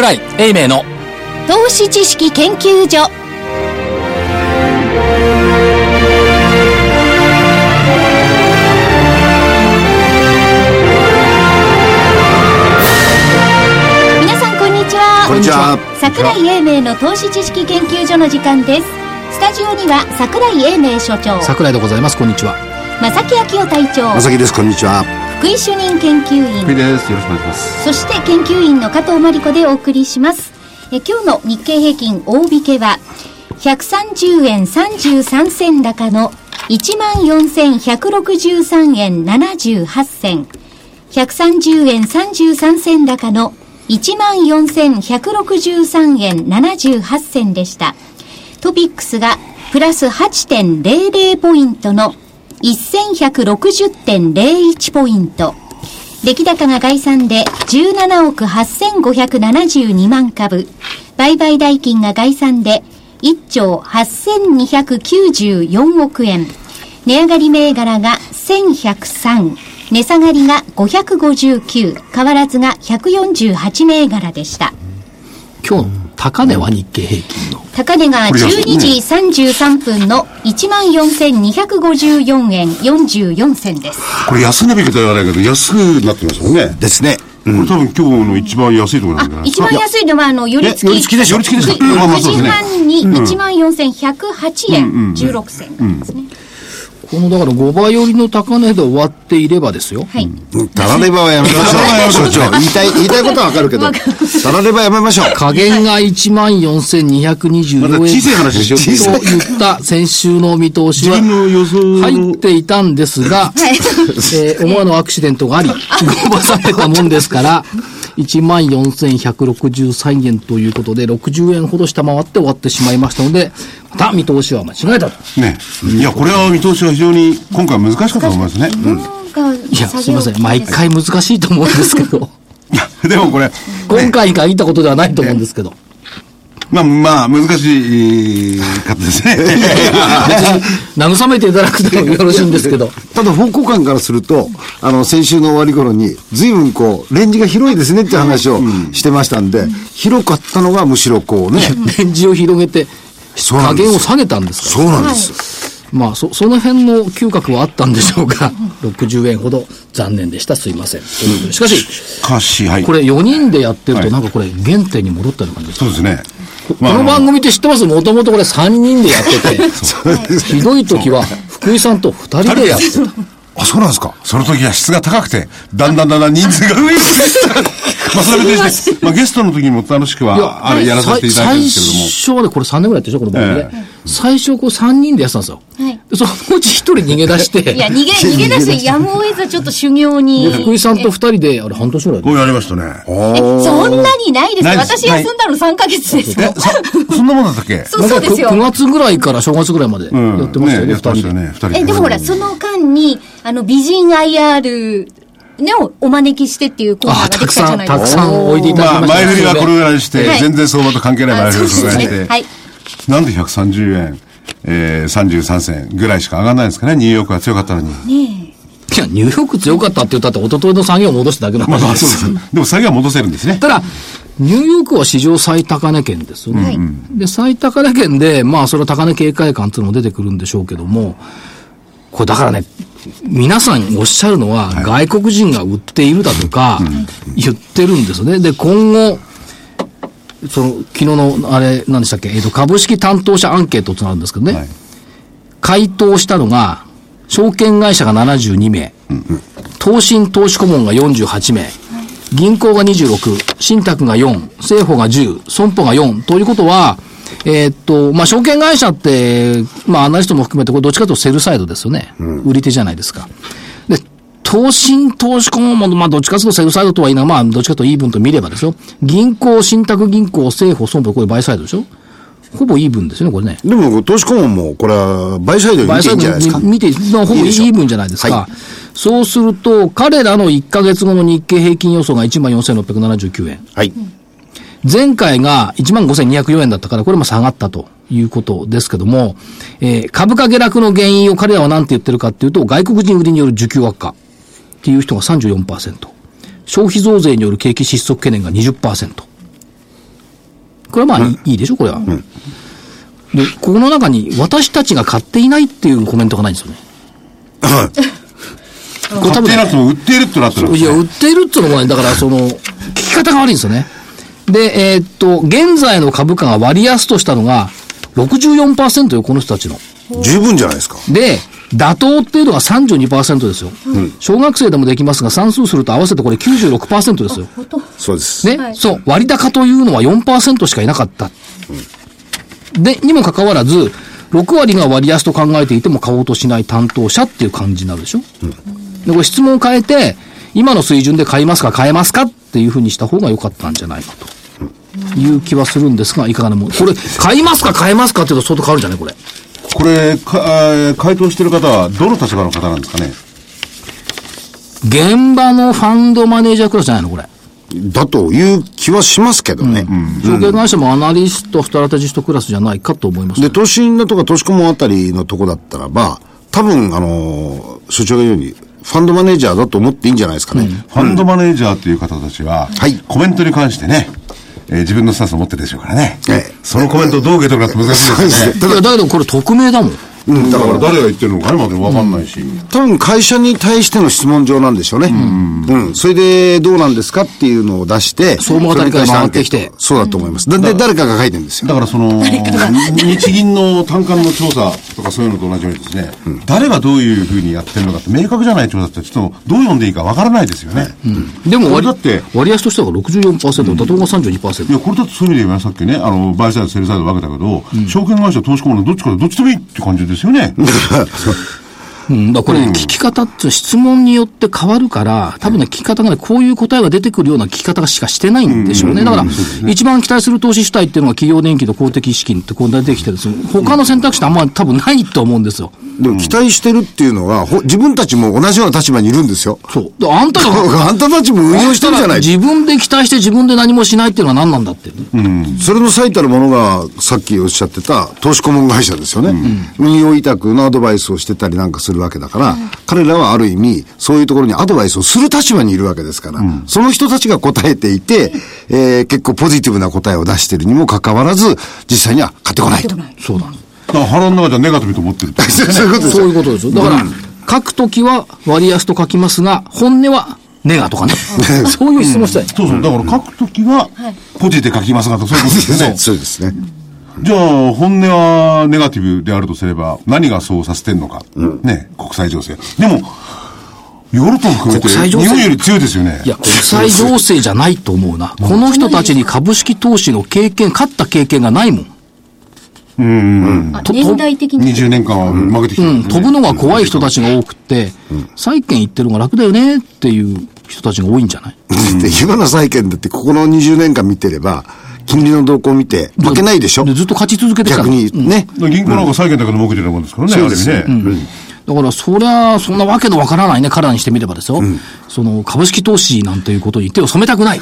桜井英明の。投資知識研究所。皆さんこんにちは。こんにちは。桜井英明の投資知識研究所の時間です。スタジオには桜井英明所長。桜井でございます。こんにちは。正木昭夫隊長。まさきです。こんにちは福井主任研究員。福井です。よろしくお願いします。そして研究員の加藤真理子でお送りします。え今日の日経平均大引けは130円33銭高の14,163円78銭130円33銭高の14,163円78銭でした。トピックスがプラス8.00ポイントの1160.01ポイント。出来高が概算で17億8572万株。売買代金が概算で1兆8294億円。値上がり銘柄が1103。値下がりが559。変わらずが148銘柄でした。今日高値は日経平均の。高値が12時33分の14,254円44銭です。これ安値引けとは言わないけど安くなってますもんね。ですね。これ多分今日の一番安いところなんじゃな。い、ですかあ一番安いのは、あの、寄り付き。え寄り付きでしょ。寄り付きですか9まあまあそうですね。時半に14,108円16銭ですね。このだから5倍寄りの高値で終わっていればですよ、はい。たらればはやめましょう。所長言いたい言いたいことはわかるけどたらればやめましょう。加減が14,224円。また小さい話しようと言った先週の見通しは入っていたんですが、えー思わぬアクシデントがあり、ごまされたもんですから、14,163円ということで、60円ほど下回って終わってしまいましたので、また見通しは間違えたと。ね。いやこれは見通しが非常に今回難しかったと思いますね、うん。いや、すいません。毎回難しいと思うんですけど、でもこれ、今回に限ったことではないと思うんですけど。まあまあ難しいかったですね。慰めていただくでもよろしいんですけど。ただ方向感からするとあの先週の終わり頃に随分こうレンジが広いですねって話をしてましたんで、広かったのがむしろこうね。レンジを広げて、加減を下げたんですから。そうなんです、まあ、そ、その辺の嗅覚はあったんでしょうが、60円ほど残念でした。すいません。しかし、しかしはいこれ4人でやってると、はいなんかこれ原点に戻ったような感じです。そうですねこの番組って知ってます？もともとこれ3人でやってて、ひどい時は福井さんと2人でやってた。あそうなんですかその時は質が高くて、だんだんだんだん人数が増えてきた。まあ、それは別にして、まあ、ゲストの時にも楽しくは、あれ、やらさせていただいたんですけれども。最初はね、これ3年ぐらいやってるでしょ、この番組で。え最初こう3人でやってたんですよ。はいでそのうち1人逃げ出して、いや、逃げ、逃げ出してやむを得ずちょっと修行に。で福井さんと2人で、あれ半年ぐらいでこうやりましたね。え、そんなにないですないです私休んだの3ヶ月ですよ。そ そんなもんだったっけ？そうそうですよ。9月ぐらいから正月ぐらいまでやうんってましたよね、ねやってま二人で。したよね、二人で。え、でもほら、その間に、あの、美人 IR ね、をお招きしてっていうコーナーあ、ができたじゃたくさん、ないですか。たくさん置いていただまあ、きました前振りはこれぐらいにして、はい全然相場と関係ない前あ振り。をぐらいにして、はい。なんで130円、えー、33銭ぐらいしか上がらないんですかね、ニューヨークが強かったのに。ねいや、ニューヨーク強かったって言ったって、一昨日の下げを戻しただけのまあまあ。そうですす。でも下げは戻せるんですね。ただ、ニューヨークは史上最高値圏ですよね。はいで、最高値圏で、まあ、それは高値警戒感っていうのも出てくるんでしょうけども、これだからね、皆さんおっしゃるのは、外国人が売っているだとか、言ってるんですよね。で、今後、その、昨日の、あれ、何でしたっけ、えっ、と、株式担当者アンケートってのがあるんですけどね、はい。回答したのが、証券会社が72名、投信投資顧問が48名、銀行が26、信託が4、政府が10、損保が4、ということは、えーっと、まあ、証券会社って、まあ、アナリストも含めて、これどっちかというとセルサイドですよね。売り手じゃないですか。で、投信投資顧問も、まあ、どっちかというとセルサイドとは言いながら、まあ、どっちかというとイーブンと見ればですよ。銀行、信託銀行、政府、損保、これバイサイドでしょほぼイーブンですよね、これね。でも投資顧問もこれはバイサイドに見ていいんじゃないですか見て、まあほぼイーブンじゃないですか。はそうすると、彼らの1ヶ月後の日経平均予想が14,679円。はい前回が15,204円だったから、これも下がったということですけども、えー株価下落の原因を彼らは何て言ってるかっていうと、外国人売りによる需給悪化っていう人が34%。消費増税による景気失速懸念が20%。これはまあいい,、いいでしょ、これは。で、この中に私たちが買っていないっていうコメントがないんですよね。これ多分ね買っていなくても売っているってなってるいや、ね売ってるっていうのもね、だからその、聞き方が悪いんですよね。で、えーっと、現在の株価が割安としたのが64%よ、この人たちの。十分じゃないですか。で、妥当っていうのが32%ですよ。小学生でもできますが、算数すると合わせてこれ96%ですよ。そうです。ね、そう、割高というのは4%しかいなかった。で、にもかかわらず、6割が割安と考えていても買おうとしない担当者っていう感じになるでしょ、で、これ質問を変えて、今の水準で買いますか買えますかっていうふうにした方が良かったんじゃないかと。いう気はするんですが、いかがなもん。これ、買いますか買えますかっていうと相当変わるんじゃない？これ。これ、かえー回答してる方はどの立場の方なんですかね？現場のファンドマネージャークラスじゃないのこれ。だという気はしますけどね。証券会社もアナリスト、ストラテジストクラスじゃないかと思います、で、投資のとか投資顧問あたりのとこだったらば、多分、あの、所長が言うように、ファンドマネージャーだと思っていいんじゃないですかね。ファンドマネージャーっていう方たちは、はいコメントに関してね、えー自分のスタンスを持ってるでしょうからね。ええそのコメントをどう受け取るかって難しいですよね。だからだけどこれ匿名だもん。だから誰が言ってるのかねまでわかんないし。多分会社に対しての質問状なんでしょうね。うん。それでどうなんですかっていうのを出して、総務あたりから回ってきてそうだと思います。で、で誰かが書いてるんですよ。だからその、日銀の短観の調査とかそういうのと同じようにですね、誰がどういうふうにやってるのかって明確じゃない調査ってちょっとどう読んでいいかわからないですよね。でも割だって割安としては64%、妥当が32%。いや、これだってそういう意味で言えばさっきね、あの、バイサイド、セルサイド分けたけど、証券会社、投資顧問のどっちかでどっちでもいいって感じですよね。うん、だこれ、聞き方って質問によって変わるから、多分ね、聞き方がね、こういう答えが出てくるような聞き方しかしてないんでしょうね。だから、一番期待する投資主体っていうのが企業年金と公的資金ってこう出てきてるんですよ他の選択肢ってあんまり多分ないと思うんですよ。でも期待してるっていうのは、ほ自分たちも同じような立場にいるんですよ。そう。であんたが、あんたたちも運用してるじゃない。自分で期待して自分で何もしないっていうのは何なんだって。それの最たるものが、さっきおっしゃってた投資顧問会社ですよね。運用委託のアドバイスをしてたりなんかするわけだから、彼らはある意味、そういうところにアドバイスをする立場にいるわけですから、その人たちが答えていて、えー結構ポジティブな答えを出してるにもかかわらず、実際には買ってこないと。そうなんです。だから腹の中じゃネガティブと思ってるって。そういうことですよそういうことですよ。だから、書くときは割安と書きますが、本音はネガとかね。そういう質問したい。そうそう。だから書くときは、ポジで書きますがと、そういうことですよね。そうですね。じゃあ、本音はネガティブであるとすれば、何がそうさせてんのか。ね、国際情勢。でも、ヨーロッパも含めて、国際情勢日本より強いですよね。いや、国際情勢じゃないと思うな。この人たちに株式投資の経験、勝った経験がないもん。あ年代的に。20年間は負けてきてうん、飛ぶのが怖い人たちが多くって、債券行ってるのが楽だよねっていう人たちが多いんじゃない？で今の債券だってここの20年間見てれば、金利の動向を見て負けないでしょ？でずっと勝ち続けてきた逆にね。銀行なんか債券だけで儲けてるもんですからね、ある意味ね。だから、そりゃ、そんなわけのわからないね、彼らにしてみればですよ。その、株式投資なんていうことに手を染めたくない。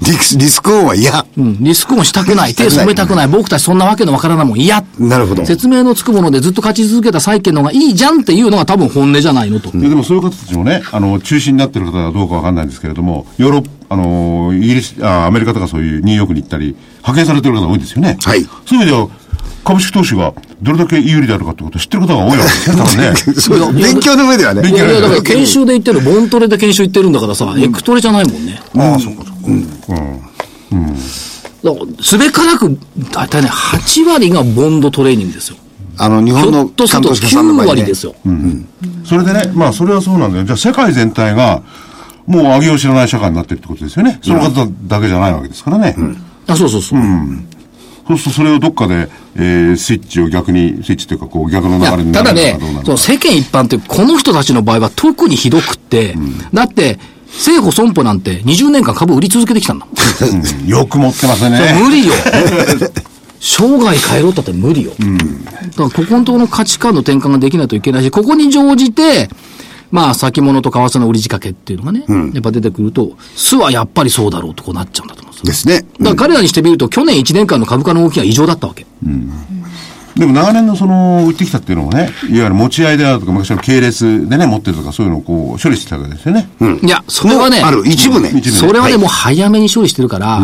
リスリスクオンは嫌。うん、リスクもしたくない。手を染めたくない。僕たちそんなわけのわからないもん嫌。なるほど。説明のつくものでずっと勝ち続けた債券の方がいいじゃんっていうのが多分本音じゃないのと。いやでもそういう方たちもね、あの、中心になってる方はどうかわかんないんですけれども、ヨーロッパ、あの、イギリス、あアメリカとかそういうニューヨークに行ったり、派遣されてる方が多いんですよね。はいそういう意味では、株式投資がどれだけ有利であるかってことを知ってる方が多いわけですよ、多分ね。そう勉強の上ではね。いやいや、だから研修で言ってる、ボントレで研修行ってるんだからさ、エクトレじゃないもんね。ああ、そうか、そうか。だから、すべからく、だいたいね、8割がボンドトレーニングですよ。あの、日本のっとすると関東さんの場9合ね割ですよ。それでね、まあ、それはそうなんだよ。じゃあ、世界全体が、もう上げを知らない社会になってるってことですよね。その方だけじゃないわけですからね。あ、そうそうそう。そうすると、それをどっかで、えー、スイッチを逆に、スイッチというか、こう、逆の流れになただねるのかどうなの、か。その世間一般って、この人たちの場合は特にひどくって、だって、政府損保なんて20年間株売り続けてきたんだもん。うんよく持ってますね。無理よ。生涯変えろったって無理よ。だから、ここのところの価値観の転換ができないといけないし、ここに乗じて、まあ、先物と為替の売り仕掛けっていうのがね、やっぱ出てくると、巣はやっぱりそうだろうとこうなっちゃうんだと思うんですよですね。だから彼らにしてみると、去年1年間の株価の動きが異常だったわけ。でも長年のその、売ってきたっていうのもね、いわゆる持ち合いであるとか、昔の系列でね、持ってるとか、そういうのをこう、処理してたわけですよね。いや、それはね、ある、一部ね。それはね、もう早めに処理してるから、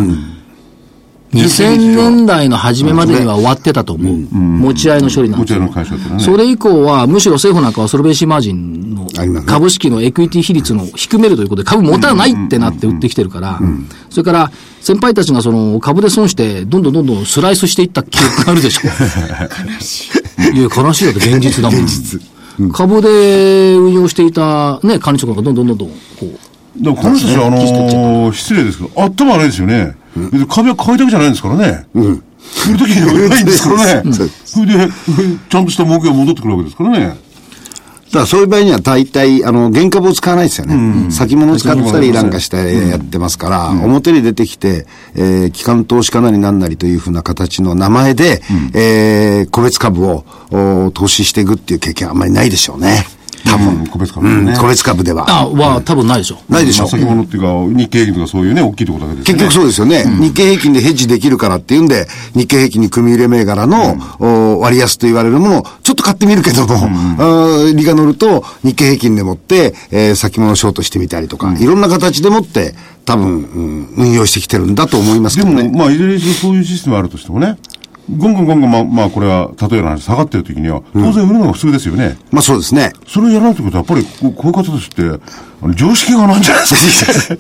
2000年代の初めまでには終わってたと思う。持ち合いの処理なんですよ持ち合いの会社ってね。それ以降は、むしろ政府なんかはソルベンシーマージンの株式のエクイティ比率の低めるということで、株持たないってなって売ってきてるから、それから先輩たちがその株で損して、どんどんどんどんスライスしていった記憶があるでしょ。悲しい。いや、悲しいだって現実だもん。株で運用していたね、管理職がどんどんどんどん、こう、この人たちは、あのー失礼ですけど、頭悪いですよね。別に株は買いだけじゃないんですからね。売るときには売れないんですからね。それで、ちゃんとした儲けが戻ってくるわけですからね。だからそういう場合には大体、あの、原株を使わないですよね。先物を使ったりなんかしてやってますから、表に出てきて、えー、機関投資家なりなんなりというふうな形の名前で、えー、個別株をお投資していくっていう経験はあんまりないでしょうね。多分。うん個別株うんね。個別株では。あ、は多分ないでしょ。ないでしょう。まあ先物っていうか、日経平均とかそういうね、大きいところだけですよね。結局そうですよね。日経平均でヘッジできるからっていうんで、日経平均に組み入れ銘柄の、お割安と言われるものをちょっと買ってみるけども、あー利が乗ると日経平均でもって、えー先物ショートしてみたりとか、いろんな形でもって、多分、うん運用してきてるんだと思いますけでも、どね。まあ、いずれにしろそういうシステムあるとしてもね、ゴンゴンゴンゴン、まあ、まあ、これは、例えば話、下がってる時には、当然売るのが普通ですよね。まあそうですね。それをやらないってことは、やっぱり、こうこういう方たちって、あの常識がないんじゃないですか。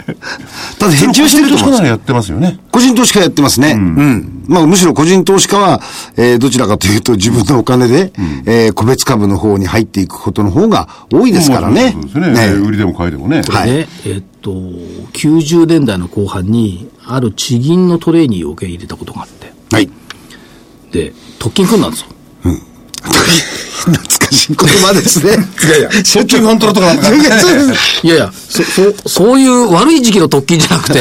た だ、ヘッジはしてると思うんですよ個人投資家ならやってますよね。個人投資家やってますね。うん。まあ、むしろ個人投資家は、えーどちらかというと自分のお金で、えー個別株の方に入っていくことの方が多いですからね。そうですね。ね売りでも買いでもね。はいで、えっと、90年代の後半に、ある地銀のトレーニーを受け入れたことがあって、はい。で、特勤組んだんですよ。懐かしい言葉ですね。いやいや、そっちファントラとかなんか。いやそうですいやいや、そ、そ、そういう悪い時期の特勤じゃなくて、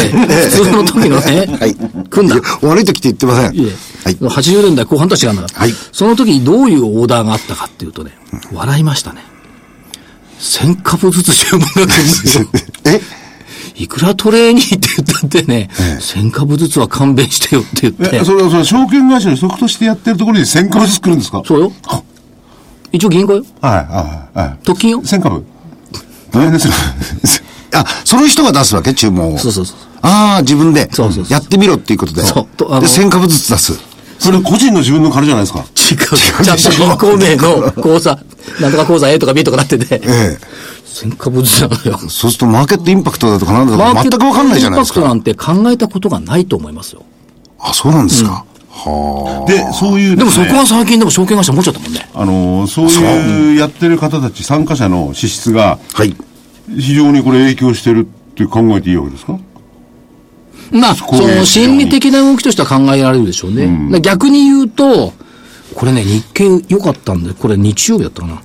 普通の時のね、はい。組んだ。悪い時って言ってません。いえ、はい。80年代後半とは違うんだから、はいその時にどういうオーダーがあったかっていうとね、笑いましたね。1000株ずつ注文が来るんですよ。えいくらトレーニーって言ったってね、1000株ずつは勘弁してよって言ってえ、、それは、それは証券会社のソフトしてやってるところに1000株ずつ作るんですか？そうよ。一応銀行よ。はい、はい、はい。特勤よ。1000株大変ですよ。あ、その人が出すわけ？注文を。そうそうそう。ああ、自分で。そうそうやってみろっていうことで。そうで、1000株ずつ出す。それ個人の自分の金じゃないですか？違う。ちゃんと銀行名の口座、なんとか口座 A とか B とかなってて、ええ。1000株ずつなのよ。そうするとマーケットインパクトだとかなんだとか全くわかんないじゃないですか。マーケットインパクトなんて考えたことがないと思いますよ。あ、そうなんですか。はで、そういうでもそこは、は最近でも証券会社持っちゃったもんね。あのー、そういうやってる方たち、参加者の支出が、あ。はい。非常にこれ影響してるって考えていいわけですか？まあ、そこういうの心理的な動きとしては考えられるでしょうね。だから逆に言うと、これね、日経良かったんで、これ日曜日だったかな。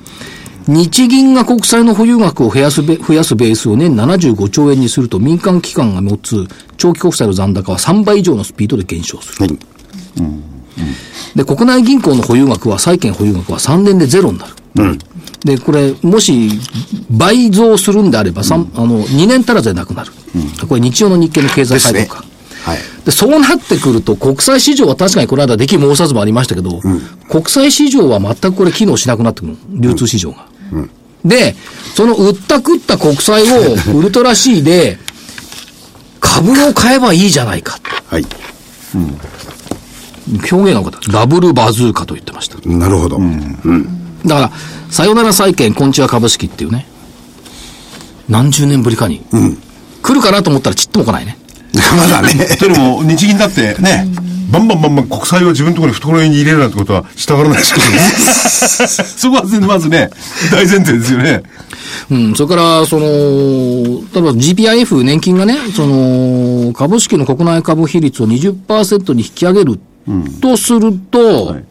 日銀が国債の保有額を増やすべ増やすベースを年75兆円にすると民間機関が持つ長期国債の残高は3倍以上のスピードで減少する。はい。で、国内銀行の保有額は、債券保有額は3年でゼロになる。で、これ、もし、倍増するんであれば、三あの、2年足らずでなくなる。これ、日曜の日経の経済ですね解読か。。はい。で、そうなってくると、国際市場は確かにこの間、出来申さずもありましたけど、国際市場は全くこれ機能しなくなってくるの。流通市場が。で、その売った食った国債をウルトラ C で、株を買えばいいじゃないか。はい。表現が多かった。ダブルバズーカと言ってました。なるほど。だから、さよなら債券、こんちは株式っていうね、何十年ぶりかに、来るかなと思ったらちっとも来ないね。まだね。というのも、日銀だってね、バンバンバンバン国債を自分のところに懐に入れるなんてことはしたがらないですけどね。そこはまずね、大前提ですよね。うん、それから、その、例えば GPIF 年金がね、その、株式の国内株比率を20%に引き上げるとすると、はい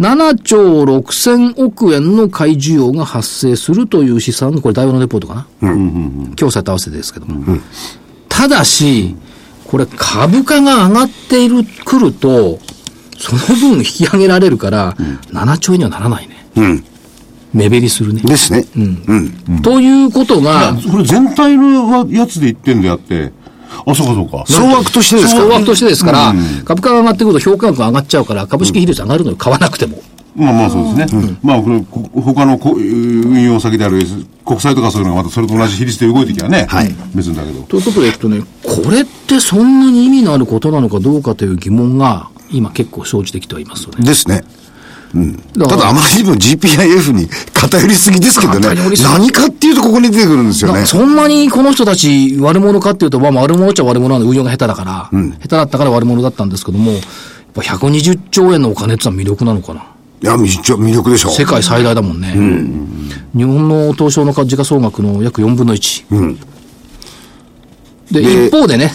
7兆6千億円の買い需要が発生するという試算が、これ、大和のレポートかな。今日さと合わせてですけども。ただし、これ株価が上がっている、くると、その分引き上げられるから、7兆円にはならないね。うん。目減りするね。ですね。うん。ということが、これ全体のやつで言ってんであって、あ、そうかそうか。総額としてですか？総額としてですから、株価が上がってくると評価額が上がっちゃうから、株式比率上がるのよ、買わなくても。まあまあそうですね。まあこれ、こ他のこ運用先である国債とかそういうのがまたそれと同じ比率で動いてきゃね、はい別んだけど。ということでいくとね、これってそんなに意味のあることなのかどうかという疑問が今結構生じてきてはいますよね。ですね。だただあまりにも GPIF に偏りすぎですけどね。何かっていうとここに出てくるんですよねだ。そんなにこの人たち悪者かっていうと、まあ悪者っちゃ悪者なんで運用が下手だから、下手だったから悪者だったんですけども、やっぱ120兆円のお金ってのは魅力なのかな？いや、魅力でしょう。世界最大だもんね。日本の東証の時価総額の約4分の1。で、で一方でね、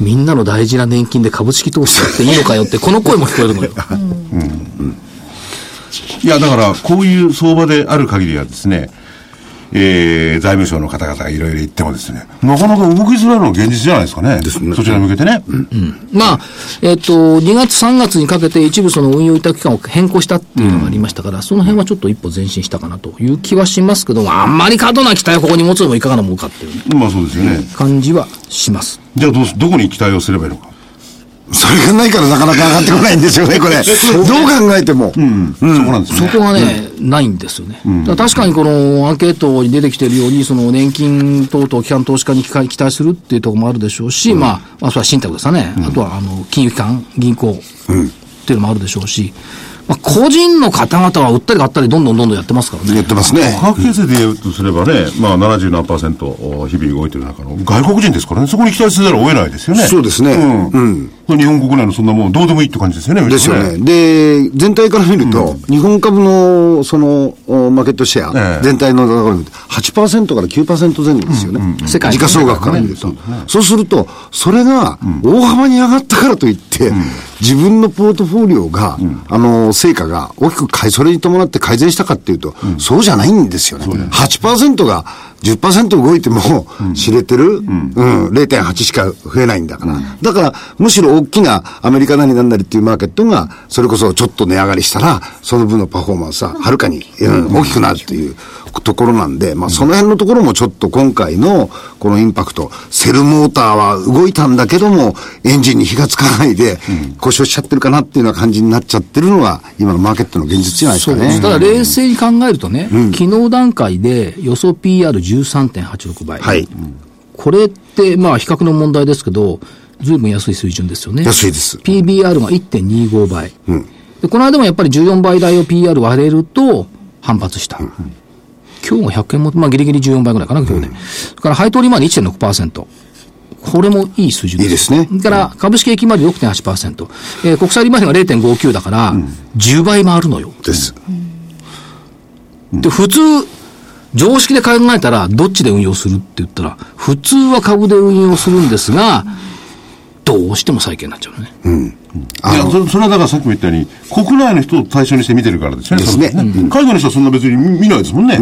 みんなの大事な年金で株式投資やっていいのかよって、この声も聞こえるのよ。いや、だから、こういう相場である限りはですね、えー、財務省の方々がいろいろ言ってもですね、なかなか動きづらいのが現実じゃないですかね。そちらに向けてね。まあ、えっ、と、2月3月にかけて一部その運用委託期間を変更したっていうのがありましたから、その辺はちょっと一歩前進したかなという気はしますけど、あんまり過度な期待をここに持つのもいかがなものかっていうねまあそうですよね。感じはします。じゃあどうす、どこに期待をすればいいのか。それがないからなかなか上がってこないんですよね、これ。どう考えても。そこなんですよね。そこがね、ないんですよね。だから確かにこのアンケートに出てきてるように、その年金等々機関投資家に期待するっていうところもあるでしょうし、まあ、まあ、それは信託ですかね。あとは、あの、金融機関、銀行っていうのもあるでしょうし、まあ、個人の方々は売ったり買ったりどんどんどんどんやってますからね。やってますね。価格形成で言うとすればね、まあ70何パーセント日々動いてる中の外国人ですからね、そこに期待せざるを得ないですよね。そうですねうん。日本国内のそんなもんどうでもいいって感じですよね、ですよね。で、全体から見ると、日本株の、その、おマーケットシェア、ええ。全体のところに8%から9%前後ですよね。世界時価総額から見ると。そうすると、それが大幅に上がったからといって、自分のポートフォリオが、あの、成果が大きく改、それに伴って改善したかっていうと、そうじゃないんですよね。8%が10%動いても知れてる、うん、0.8しか増えないんだから。だから、むしろ大きなアメリカなりなんなりっていうマーケットが、それこそちょっと値上がりしたら、その分のパフォーマンスははるかに、うん、大きくなるっていう。ところなんで、まあその辺のところもちょっと今回のこのインパクト、セルモーターは動いたんだけども、エンジンに火がつかないで、故障しちゃってるかなっていうような感じになっちゃってるのが、今のマーケットの現実じゃないですかね。ただ冷静に考えるとね、昨日段階で予想 PR13.86 倍。はい。これって、まあ比較の問題ですけど、ずいぶん安い水準ですよね。安いです。PBR が1.25倍。でこの間もやっぱり14倍台を PR 割れると反発した。今日が100円も、まあギリギリ14倍ぐらいかな、今日ね。それから配当利回り1.6%。これもいい水準いいですねそれから株式益回り6.8%。えー国債利回りが0.59だから、10倍回るのよ。です。で、普通、常識で考えたら、どっちで運用するって言ったら、普通は株で運用するんですが、どうしても債券になっちゃうのね。いやそそれはだからさっきも言ったように、国内の人を対象にして見てるからですね。ですね。海外の人はそんな別に見見ないですもんね。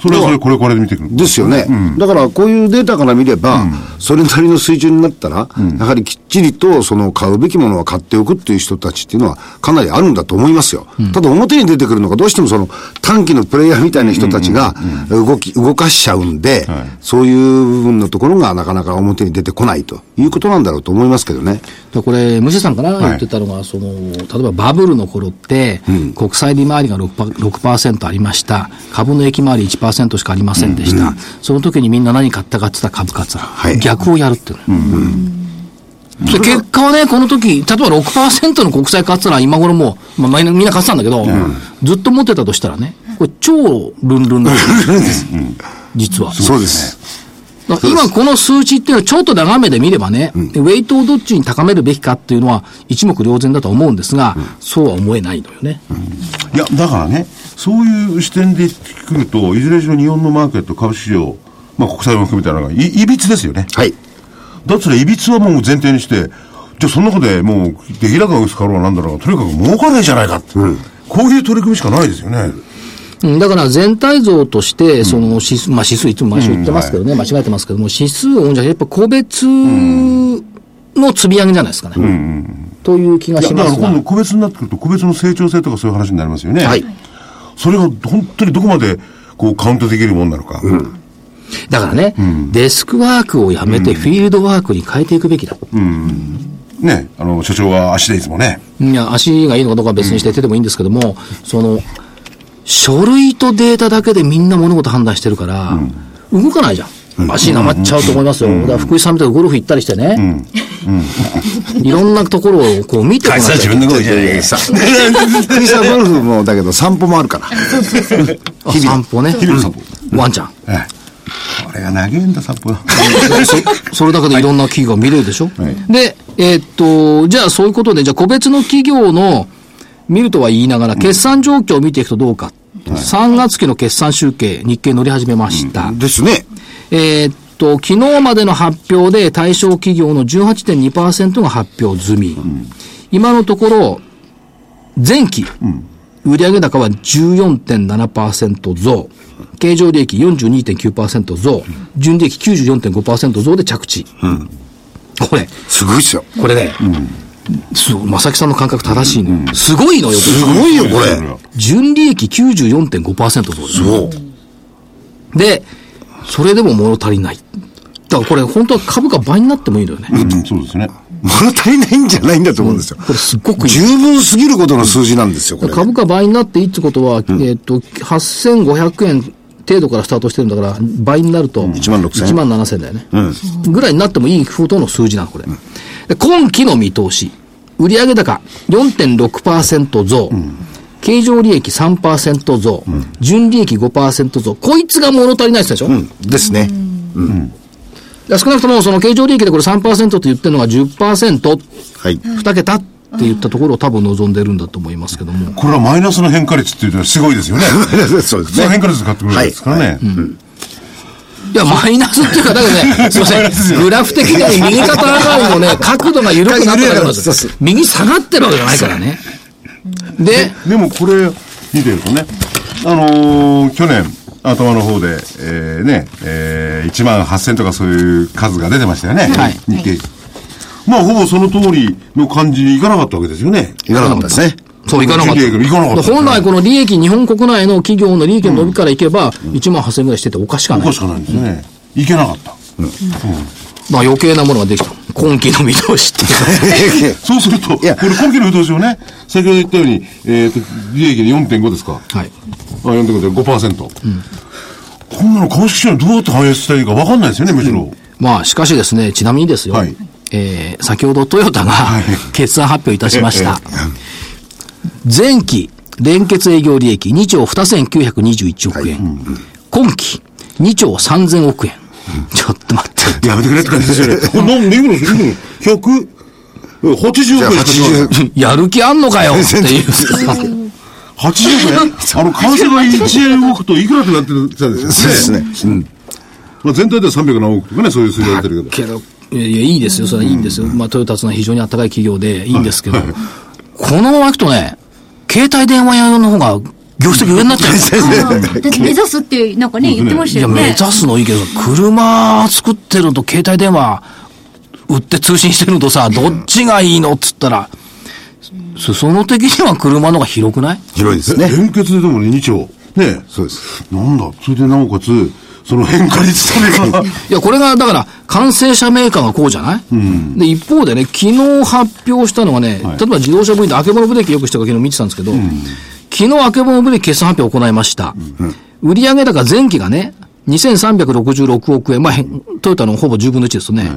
それはそれ、これこれで見てくる。ですよね。だから、こういうデータから見れば、それなりの水準になったら、やはりきっちりと、その買うべきものは買っておくっていう人たちっていうのは、かなりあるんだと思いますよ。ただ、表に出てくるのが、どうしてもその、短期のプレイヤーみたいな人たちが、動き、動かしちゃうんで、そういう部分のところがなかなか表に出てこないということなんだろうと思いますけどね。でこれ、武者さんかな、言ってたのが、その、例えばバブルの頃って、国債利回りが 6%, 6ありました。株の益回り1%しかありませんでした。その時にみんな何買ったかって言ったら株価って言ったら、い逆をやるっていうの。で結果はね、この時、例えば6%の国債買ってたら今頃もう、まあ、みんな買ってたんだけど、ずっと持ってたとしたらね、これ超ルンルンなんです。実は。そうです。ね今この数値っていうのはちょっと長めで見ればね、でウェイトをどっちに高めるべきかっていうのは一目瞭然だと思うんですが、そうは思えないのよね。いや、だからね、そういう視点で来ると、いずれにしろ日本のマーケット、株式市場、まあ国債も含めたのがい、いびつですよね。はい。だったらいびつはもう前提にして、じゃあその中でもう、出来高が薄かろうがなんだろうが、とにかく儲かねえじゃないかって、こういう取り組みしかないですよね。うんだから全体像として、その指数、まあ指数いつも毎週言ってますけどね、間違えてますけども、指数をじゃやっぱ個別の積み上げじゃないですかね。という気がしますがだから今度。個別になってくると、個別の成長性とかそういう話になりますよね。はい。それが本当にどこまでこうカウントできるもんなのか。だからね、デスクワークをやめてフィールドワークに変えていくべきだ。ね、あの、所長は足でいつもね。いや、足がいいのかどうかは別にして手でもいいんですけども、その、書類とデータだけでみんな物事判断してるから、動かないじゃん。足なまっちゃうと思いますよ。だから福井さんみたいにゴルフ行ったりしてね、いろんなところをこう見てこな会社は自分のことじゃないさ福井さんゴルフもだけど散歩もあるから。あ散歩ね。日々の散歩。うん。ワンちゃん。ええ。これが長えんだ、散歩が。そそれだけでいろんな企業が見れるでしょ、で、えーっと、じゃあそういうことで、じゃあ個別の企業の見るとは言いながら、決算状況を見ていくとどうか。3月期の決算集計、日経乗り始めました。ですね。えーっと、昨日までの発表で対象企業の18.2%が発表済み。今のところ、前期、売上高は14.7%増。経常利益42.9%増。純利益94.5%増で着地。これ、すごいっすよ。これね、すごい正木さんの感覚正しいのよ。すごいのよ。すごいよ、これ。純利益94.5%増です。そう。で、それでも物足りない。だからこれ本当は株価倍になってもいいのよね。うん、そうですね。物足りないんじゃないんだと思うんですよ。これすっごく。十分すぎることの数字なんですよ、これ。株価倍になっていいってことは、えっと、8500円程度からスタートしてるんだから、倍になると、1万6000 1万7000だよね。ぐらいになってもいい風当の数字なの、これ。で今期の見通し。売上高4.6%増。経常利益3%増。純利益5%増。こいつが物足りないでしょ、ですね。で少なくともその経常利益でこれ3%と言ってるのが10%、はい。2桁って言ったところを多分望んでるんだと思いますけども。これはマイナスの変化率っていうのはすごいですよね。そうですその変化ね。率使ってくるわけですからね。いや、マイナスっていうか、だけどね、すいません。グラフ的に右肩上がりのね、角度が緩くなっただけなんですよ。右下がってるわけじゃないからね。で、でもこれ見てるとね、あのー去年頭の方で、えーね、えー、1万8000とかそういう数が出てましたよね。はい日経。まあ、ほぼその通りの感じにいかなかったわけですよね。いかなかったですね。そういかなかった。かなかった本来この利益、日本国内の企業の利益の伸びからいけば、1万8000円ぐらいしてておかしくはない。おかしくないんですよね。いけなかった。まあ余計なものができた。今期の見通しっていう。そうすると、これ今期の見通しをね、先ほど言ったように、えっ、と、利益で4.5ですか？はい。あ、4.5で5%。こんなの株式市場にどうやって反映したらいいか分かんないですよね、むしろ。まあ、しかしですね、ちなみにですよ。はいえー先ほどトヨタが決算発表いたしました。前期、連結営業利益2兆2921億円。今期、2兆3000億円。ちょっと待って。やめてくれって感じですよね。こ れなんでいくの？いくの ?100、80億円しかない80、やる気あんのかよっていう。80億円？あの、為替が1円動くといくらってなってたんですよね。そうですね。うん。まあ全体では300何億とかね、そういう数字が出てるけど。けど、いやいや、いいですよ。それはいいんですよ。まあ、トヨタは非常に温かい企業でいいんですけど、このままいくとね、携帯電話屋の方が業績上になっちゃう。目指すって、なんかね、言ってましいや、たよね。目指すのいいけど、車作ってるのと携帯電話売って通信してるのとさ、どっちがいいのっつったら、裾野的には車の方が広くない？広いですね。連結ででもね、2兆。ねそうです。なんだ、それでなおかつ、その変化率というか、いや、これが、だから、完成車メーカーがこうじゃない、で、一方でね、昨日発表したのがね、例えば自動車部品であけぼのブレーキよくしてる昨日見てたんですけど、昨日あけぼのブレーキ決算発表を行いました。売上高前期がね、2366億円、まあ、トヨタのほぼ10分の1ですよね。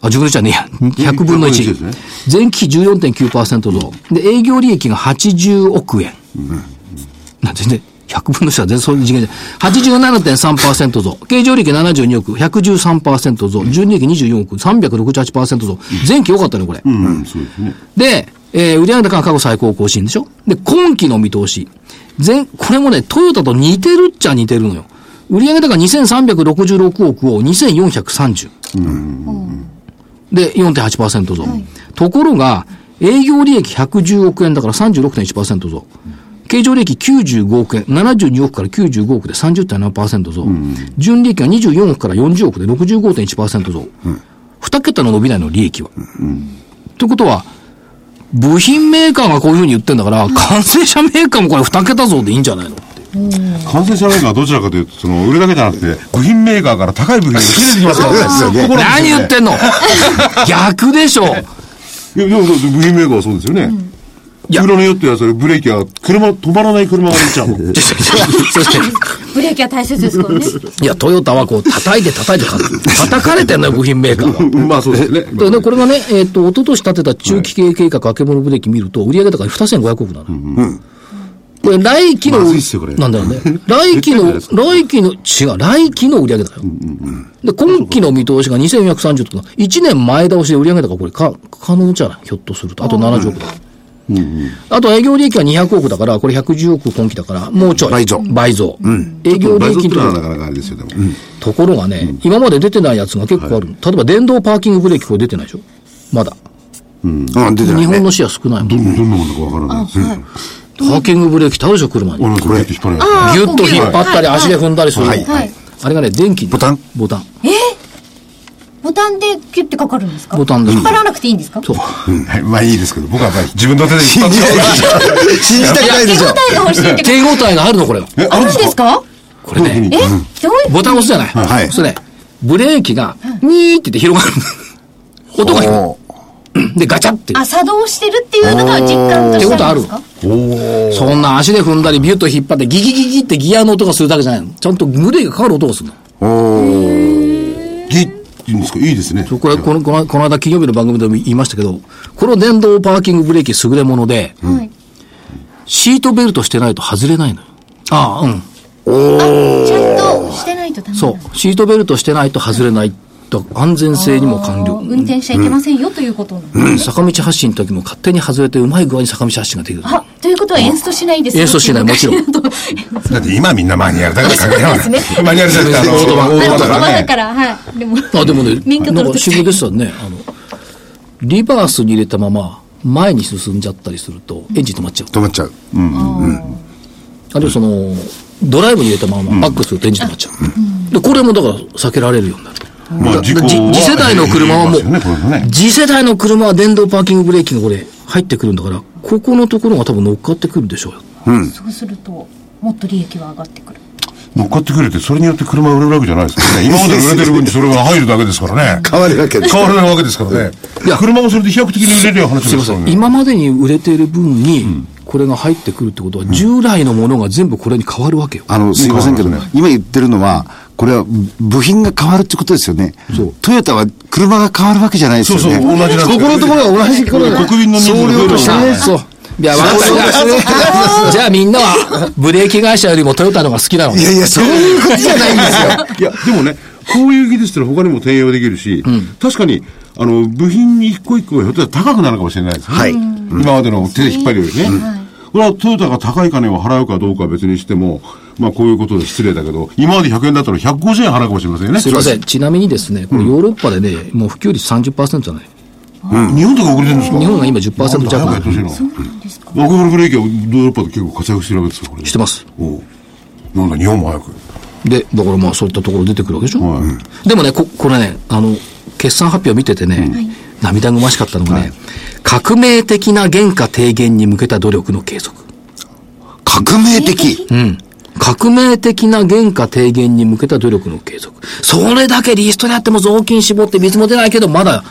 あ、10分の1じゃねえや。100分の100分の1です1ね。前期14.9%増。で、営業利益が80億円。なん全然、100分の1は全然そういう次元じゃない。87.3%増。経常利益72億、113%増。純利益24億、368%増。前期良かったね、これ。うん、そうですね。で、えー売上高が過去最高更新でしょ？で、今期の見通し。前、これもね、トヨタと似てるっちゃ似てるのよ。売上高2366億を2430。で、4.8%増。ところが、営業利益110億円だから36.1%増。経常利益95億円、72億から95億で30.7%増。純利益が24億から40億で65.1%増。二桁の伸びないの利益は。ということは、部品メーカーがこういうふうに言ってんだから、完成車メーカーもこれ二桁増でいいんじゃないの？完成車メーカーはどちらかというと、その、売るだけじゃなくて、部品メーカーから高い部品が仕入れてきますからね。何言ってんの？逆でしょ。いや、でも、部品メーカーはそうですよね。いや裏によってはそれブレーキが、車、止まらない車が出ちゃうの。ブレーキは大切ですからね。いや、トヨタはこう、叩いて叩いて叩かれてんのよ、部品メーカーは。まあそうですね。でね、これがね、えっ、と、一昨年立てた中期経営計画、あけぼのブレーキ見ると、売上高が2500億なのよ。これ、来期の、まずいっすよこれなんだろうね。来期の、来期の、違う、来期の売上だよ。で、今期の見通しが2430とか、1年前倒しで売上高これか、可能じゃない？ひょっとすると。あと70億だ。あと営業利益は200億だから、これ110億今期だから、もうちょい。倍増倍増。営業利益とのはなかなかあれですよ、でも。ところがね、今まで出てないやつが結構ある。例えば電動パーキングブレーキこれ出てないでしょ？まだ。うん、出てないね。日本のシェア少ないもん。どんどんなもんだかわからないですね。パーキングブレーキってあるでしょ、車に。俺なんかブレーキ引っ張るギュッと引っ張ったり、足で踏んだりするの。はいはいあれがね、電気。ボタン？ボタン。ボタンでキュッてかかるんですか？ボタンで引っ張らなくていいんですか？そう。つ。うんはいまあいいですけど、僕はやっぱり自分の手で引っ張って。信じたくないでしょ。手応えが欲しいって手応えがあるの、これあるんですか？これね、えどういう？ボタン押すじゃない？はいそれね、ブレーキが、ニーって言って広がる。音が広おる。で、ガチャって。あ、作動してるっていうのが実感としてあるんですか？そんな足で踏んだり、ビュッと引っ張って、ギギギギってギアの音がするだけじゃないの。ちゃんとブレーキがかかる音がするの。ギッって言うんですか？いいですね。これ、この、このこの間金曜日の番組でも言いましたけど、この電動パーキングブレーキ優れもので、はい。シートベルトしてないと外れないのよ。ああ、うん。ちゃんとしてないとダメそう。シートベルトしてないと外れない。と安全性にも完了。運転しちゃいけませんよということなの。うん坂道発進の時も勝手に外れてうまい具合に坂道発進ができる。あ、ということは演出しないですよ演出しないもちろん だって今みんなマニュアルだから関係ないねマニュアルじゃなくて、あの、オートマオートマあ、だからね。だから、はい。でも、あ、でもね、免許取るとなんか新聞でしたね。あの、リバースに入れたまま前に進んじゃったりするとエンジン止まっちゃう。止まっちゃう。あるいはその、ドライブに入れたままバックするとエンジン止まっちゃう。で、これもだから避けられるようになる。まあ、事故じ次世代の車はもう次世代の車は電動パーキングブレーキがこれ入ってくるんだから、ここのところが多分乗っかってくるでしょうよ。そうすると、もっと利益は上がってくる。乗っかってくれて、それによって車売れるわけじゃないですからね。今まで売れてる分にそれが入るだけですからね。変わるわけです。変わらないわけですからね。いや車もそれで飛躍的に売れるような話すいません。ですからね。今までに売れている分に、これが入ってくるってことは、従来のものが全部これに変わるわけよ。あの、すいませんけど、今言ってるのは、これは部品が変わるってことですよね。トヨタは車が変わるわけじゃないですよね。そうそう同じなんですよここのところが同じころ国民の人数としてね。そう。いや、わか。じゃあみんなは、ブレーキ会社よりもトヨタの方が好きなの？いやいや、そういうことじゃないんですよ。いや、でもね、こういう技術ってのは他にも転用できるし、確かに、あの、部品一個一個がひょっとしたら高くなるかもしれないですね。はい今までの手で引っ張るよりね。これはトヨタが高い金を払うかどうかは別にしても、まあこういうことで失礼だけど、今まで100円だったら150円払うかもしれませんよね。すいません。ちなみにですね、これヨーロッパでね、もう普及率30%じゃない。日本とか遅れてるんですか？日本が今10%弱なんだ早くやってほしいな。アクブルブレーキはヨーロッパで結構活躍してるわけですよ、これ。してます。おうなんだ、日本も早く。で、だからまあそういったところ出てくるわけでしょ？はいでもね、こ、これね、あの、決算発表見ててね、涙ぐましかったのがね、革命的な原価低減に向けた努力の継続。革命的？うん。革命的な原価低減に向けた努力の継続。それだけリストでやっても雑巾絞って水も出ないけど、まだ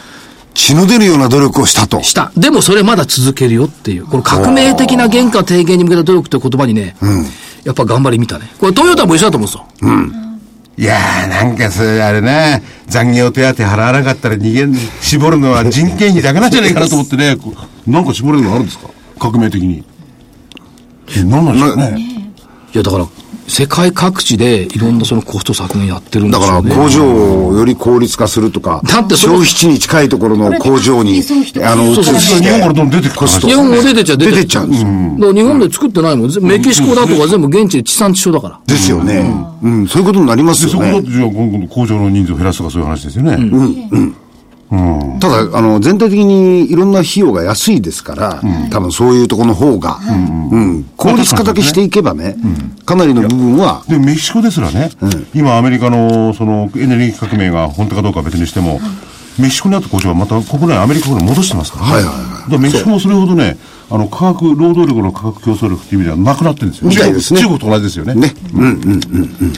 血の出るような努力をしたと。した。でもそれまだ続けるよっていう。この革命的な原価低減に向けた努力って言葉にね、やっぱ頑張り見たね。これトヨタも一緒だと思うんですよ。いやー、なんかそれ、あれな、残業手当払わなかったら逃げん、絞るのは人件費だけなんじゃないかなと思ってね、なんか絞れるのあるんですか？革命的に。え、なんなんですかね。いやだから、世界各地でいろんなそのコスト削減やってるんでだから。工場をより効率化するとか、だって消費地に近いところの工場に、あの、移そうそうして日本からどんどん出てくる日本も出てっちゃ出てっちゃうんですよ。だから日本で作ってないもん。ぜメキシコだとか全部現地で地産地消だから。ですよね。うん、そういうことになりますで、そよね。こだとじゃあ、今度工場の人数を減らすとかそういう話ですよね。ただ、あの、全体的にいろんな費用が安いですから、多分そういうところの方が、うん、効率化だけしていけばね、かなりの部分は、で、メキシコですらね、今アメリカのそのエネルギー革命が本当かどうかは別にしても、メキシコにあった工場はまた国内、アメリカに戻してますからね。はいはいはい。だからメキシコもそれほどね、あの、価格、労働力の価格競争力っていう意味ではなくなってるんですよ。ね。中国と同じですよね。ね、うん、うん、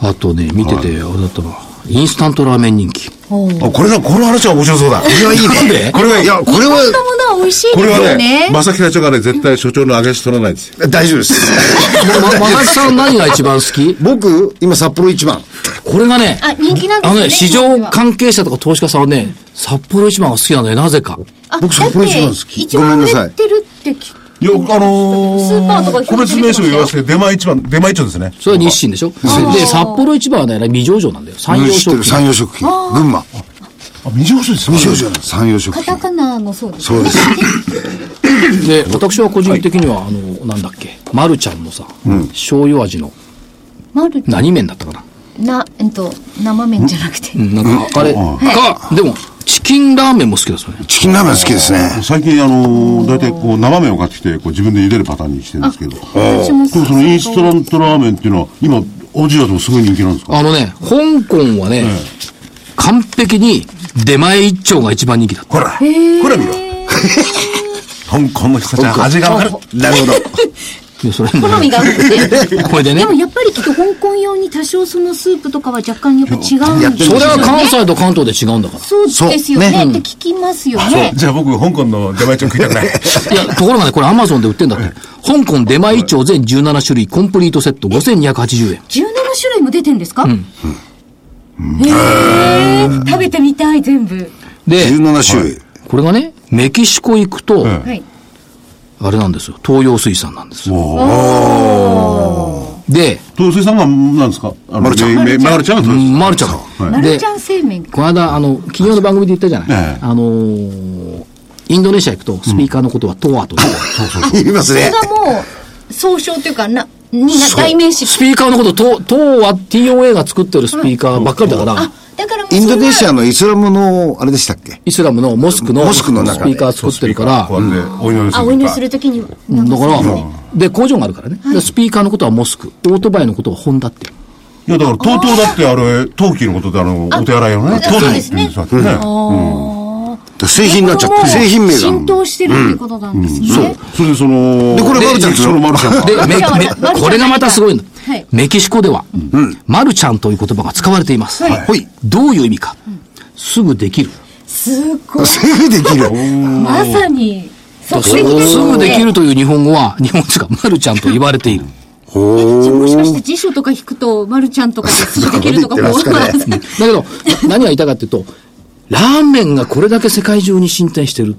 あとね、見てて、あれだったな。インスタントラーメン人気。あこれだ、この話は面白そうだ。これはいいなんで？ね。これはいい。いや、これこんなもはのは美味しいこれはですよね、ね。正木社長がね、絶対所長の揚げ足取らないですよ。大丈夫です。ま、まなさん何が一番好き？僕、今札幌一番。これがね、あ、人気なんですよね。あのね、市場関係者とか投資家さんはね、札幌一番が好きなんだよ、なぜか。あ僕札幌一番好きだって一番売れてるって聞いや、あのー、スーパーとか個別名称言わせて、出前一番、出前一丁ですね。それは日清でしょ？で、札幌一番はね、未上場なんだよ。山陽知ってる食品。山陽食品。群馬。あ、未上場です未上場山陽食品カタ。カナのそうですそうです。で、私は個人的には、あの、なんだっけ、マルちゃんのさ、醤油味の、マルチ何麺だったかな？な、えっと、生麺じゃなくて。うん、なんか、あれ、か、でも、チキンラーメンも好きですよね。チキンラーメン好きですね。最近、あのー、大体こう、生麺を買ってきて、こう、自分で茹でるパターンにしてるんですけど。でもそのインスタントラーメンっていうのは、今、アジアでもすごい人気なんですか？あのね、香港はね、完璧に出前一丁が一番人気だった。ほら、ほら見ろ。香港の人たちは味がわかる。なるほど。好みがあって。これでねでも、やっぱりきっと香港用に多少そのスープとかは若干やっぱ違うんですよね。それは関西と関東で違うんだから。そうですよね。って聞きますよね。じゃあ僕、香港の出前一丁食いたくない。いや、ところがね、これアマゾンで売ってんだって。香港出前一丁全17種類コンプリートセット5280円。17種類も出てんですか？へえ、食べてみたい、全部。で、17種類。これがね、メキシコ行くと、えはい。あれなんですよ、東洋水産なんです。よ。で、東水さんが何ですか？マルちゃん。マルちゃん。マルちゃん。マルちゃん製麺。この間、あの、企業の番組で言ったじゃない。ええ。あのーインドネシア行くと、スピーカーのことはトワと 言いますそれね。がもう、総称というか、な、にな、代名詞。スピーカーのこと、トトワ、TOA が作ってるスピーカーばっかりだから、あ、だからインドネシアの。のイスラムの、あれでしたっけイスラムのモスクのモスクのスピーカー作ってるから、こうやってお祈りするあ、お祈りするときにだから、で、工場があるからね。でスピーカーのことはモスク、オートバイのことはホンダっていや、だから、とうとうだってあれ、陶器のことであの、お手洗いのね、あ陶器そうですね。製品になっちゃって、製品名が。浸透してるってことなんですね。それでその、でこれマルちゃんそのマルちゃんが。で、めめこれがまたすごいんだ。はいメキシコでは、マルちゃんという言葉が使われています。ほい。どういう意味か。すぐできる。すごい。すぐできる。まさに、そすっくりにですぐできるという日本語は、日本語がマルちゃんと言われている。じゃあもしかして辞書とか引くと、まるちゃんとかですぐできるとか、こう。そう言ってだけど、何が言いたかっていうと、ラーメンがこれだけ世界中に進展してる。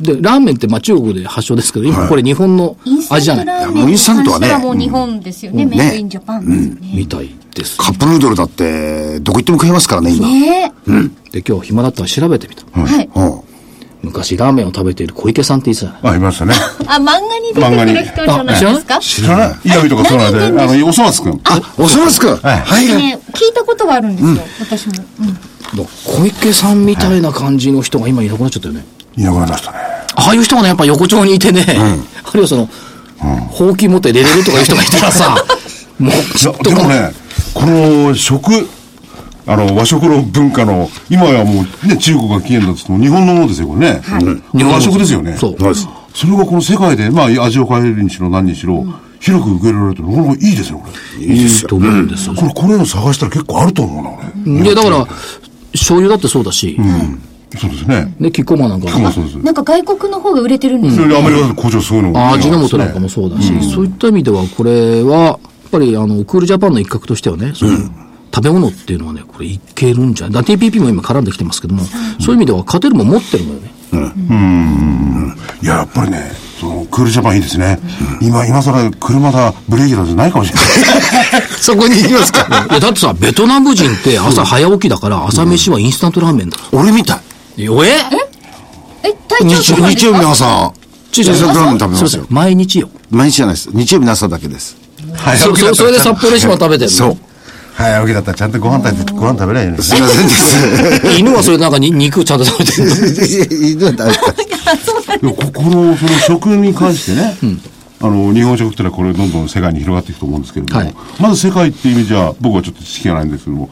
で、ラーメンってまあ中国で発祥ですけど、今これ日本の味じゃない。ントラーメンいやもうインスタントはねもう日本ですよね。メイドインジャパンね。みたいです。カップヌードルだって、どこ行っても食えますからね、今。ねで、今日暇だったら調べてみた。はい。うん昔ラーメンを食べている小池さんっていあ、いましたね。あ、漫画に出てくる人じゃないですか？知らない知らない嫌味とかそうなんで、あの、おそ松くん。あ、おそ松くん。はい聞いたことはあるんですよ、私も。うんだ小池さんみたいな感じの人が今いなくなっちゃったよね。いなくなりましたね。ああいう人がね、やっぱ横丁にいてね、あるいはその、ほうき持って出れるとかいう人がいたらさ、もうちょっとでもね、この食、あの、和食の文化の、今やもうね、中国が起源だっつっても日本のものですよ、これね。うん和食ですよね。そう。それがこの世界で、まあ、味を変えるにしろ何にしろ、広く受け入れられてるの、いいですよ、これ。いいと思うんですよ。これ、これを探したら結構あると思うな、俺。いや、だから、醤油だってそうだし、そうですね。ね、キッコーマンなんかも。なんか外国の方が売れてるんですよ。それでアメリカで工場すごいのが味の素なんかもそうだし、そういった意味では、これは、やっぱり、あの、クールジャパンの一角としてはね、その、食べ物っていうのはね、これいけるんじゃない。だ TPP も今絡んできてますけども、そういう意味では勝てるもん持ってるのよね。いや、やっぱりね、その、クールジャパンいいですね。今、今更車だ、ブレーキだじゃないかもしれない。そこに行きますか。いや、だってさ、ベトナム人って朝早起きだから、朝飯はインスタントラーメンだ。俺みたい。よえ？え、体調日日曜日の朝、インスタントラーメン食べそうですよますよ。。毎日よ。毎日じゃないです。日曜日の朝だけです。そそそれで札幌一番食べてるの？そう。早起きだったらちゃんとご飯食べて、ご飯食べないよね。すいませんです。犬はそれなんかに肉ちゃんと食べてるの？犬はダメだでもここの、その食に関してね、あの、日本食ってのはこれどんどん世界に広がっていくと思うんですけれども、はいまず世界っていう意味じゃ、僕はちょっと知識がないんですけども、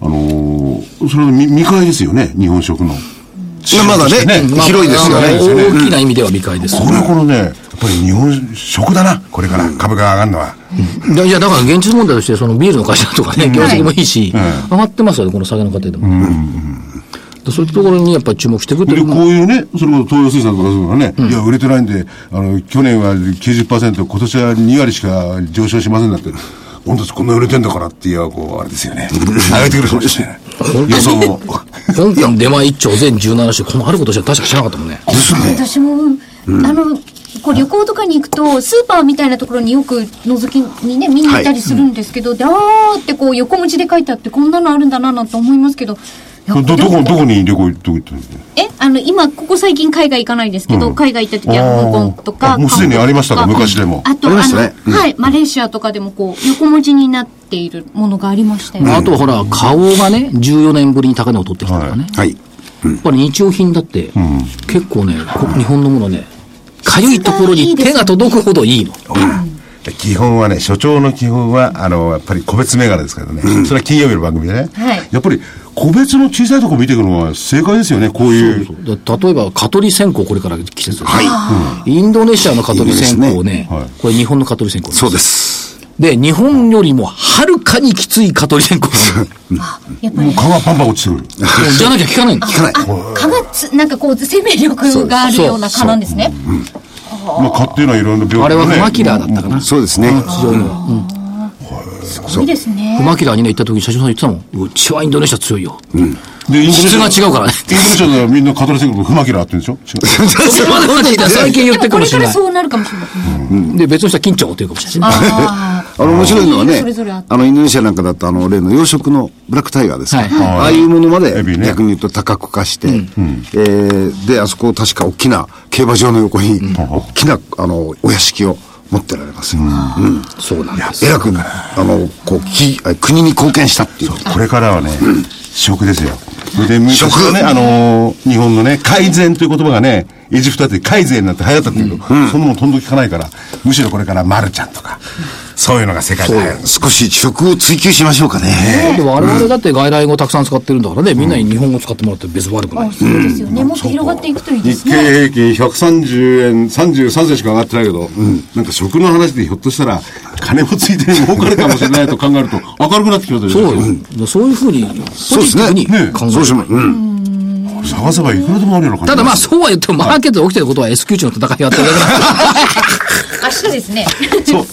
あのーそれの見見返ですよね、日本食の。まだねね広いですよね大きな意味では未開です。これこのね、ぱり日本食だな、これから株が上がるのは。いやいや、だから現実問題として、そのビールの会社とかね、業績もいいし、上がってますよね、この酒の過程でも。でそういったところにやっぱり注目していくといで、う。こういうね、それこそ東洋水産とかそういうのはね、いや、売れてないんで、あの、去年は90%、今年は2割しか上昇しませんだって。本当です、こんな売れてんだからって、いや、こう、あれですよね。上げてくるかもしれない。予想も。本件出前1兆全17種、このあることじゃ確か知らなかったもんね。私も、あの、こう旅行とかに行くと、スーパーみたいなところによく覗きにね、見に行ったりするんですけど、であーってこう横文字で書いてあって、こんなのあるんだななんて思いますけど、ど、どこ、どこに旅行、どこ行ったんですか？えあの、今、ここ最近海外行かないですけど、海外行った時は香港とか。あもうすでにありましたか昔でも。あと、ありましたね。あの、はい、マレーシアとかでもこう、横文字になっているものがありましたよね。あとほら、花王がね、14年ぶりに高値を取ってきたとかね。はい。やっぱり日用品だって、結構ね、こ日本のものね、かゆいところに手が届くほどいいの。基本はね、所長の基本は、あの、やっぱり個別銘柄ですからね。それは金曜日の番組でね。はいやっぱり、個別の小さいところ見ていくのは正解ですよね、こういう。だ例えば、蚊取り線香、これから季節です、インドネシアの蚊取り線香いいね、はいこれ日本の蚊取り線香そうです。で、日本よりもはるかにきつい蚊取り線香。やっぱり。もう蚊がパンパン落ちてくる。じゃなきゃ効かないんだ。聞かない。あ、蚊がつ、なんかこう、生命力があるような蚊なんですね。まあ、蚊っていうのはいろんな病気あれはねフマキラーだったかな。そうですね。非常に。うんすごいですねフ。マキラーにね、行った時に社長さん言ってたもん。うちはインドネシア強いよ。で、インドネシア。質が違うからねインドネシアではみんな蚊取り線香とフマキラーって言うんでしょ 違う。最近言ってるかこれかもしれない。らそうなるかもしれない。で、別の人は緊張っていうかもしれない。ああの、面白いのはねあの、インドネシアなんかだと、あの、例の養殖のブラックタイガーですか？はいああいうものまで逆に言うと多角化して、えーで、あそこ確か大きな競馬場の横に、大きな、あの、お屋敷を持ってられますよ。うんそうなんです。偉く、あの、こう、き国に貢献したっていう。これからはね、食ですよ。で、昔はね、あのー日本のね、改善という言葉がね、エジプトだって改善になって流行ったっていうけど、そんなもんとんど聞かないから、むしろこれからマルちゃんとか、そういうのが世界で。少し食を追求しましょうかね。で我々だって外来語たくさん使ってるんだからね、みんなに日本語使ってもらって別に悪くないあ、。そうですよね。もっと広がっていくといいです日経ね。平均130円、33銭しか上がってないけど、なんか食の話でひょっとしたら、金もついて儲かるかもしれないと考えると、明るくなってきますよそうよ。そういうふうに、ポジティブにね考える。そうしまうん。探せばいくらでもあるような感じただまあそうは言っても、マーケットで起きてることは S q 値の戦いがあってるだけだ明日ですね。そう。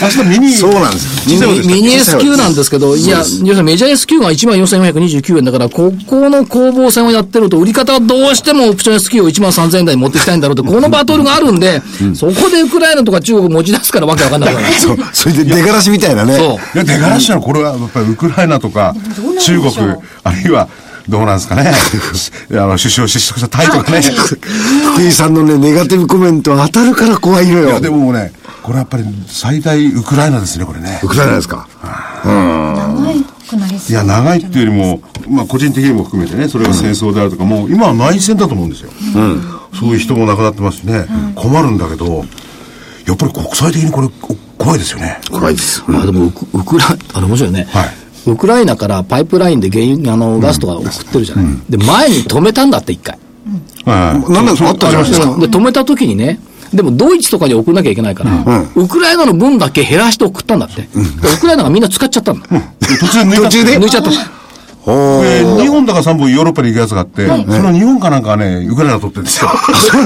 明日ミニ、そうなんですよ。ミミニ S q なんですけど、いや、要するにメジャー S q が14,429円だから、ここの攻防戦をやってると、売り方はどうしてもオプション S q を13,000円台に持っていきたいんだろうって、このバトルがあるんで、そこでウクライナとか中国持ち出すからわけわかんないから。そう。それで出がらしみたいなね。そう。いや、出がらしはこれはやっぱりウクライナとか中国、あるいはどうなんですかね。あの、首相失職したタイとかね。福井さんのね、ネガティブコメント当たるから怖いのよいや、。でもね、これやっぱり最大ウクライナですね、これねウ。クライナですか？長くなりそう。いや、長いっていうよりも、まあ個人的にも含めてね、それが戦争であるとか、もう今は内戦だと思うんですよ。そういう人も亡くなってますしね、困るんだけど、やっぱり国際的にこれ、こ怖いですよね。怖いです。まあでもウク、ウクラあれ面白いね。はいウクライナからパイプラインで原油、あの、ガスとか送ってるじゃない。で、前に止めたんだって、一回。はいなんだかあったじゃないですか。で、止めた時にね、でもドイツとかに送んなきゃいけないから、ウクライナの分だけ減らして送ったんだって。でウクライナがみんな使っちゃったんだ。途中で抜いた途中で抜いちゃった。で、2本だか3本ヨーロッパに行くやつがあって、その2本かなんかはね、ウクライナ取ってるんですよ。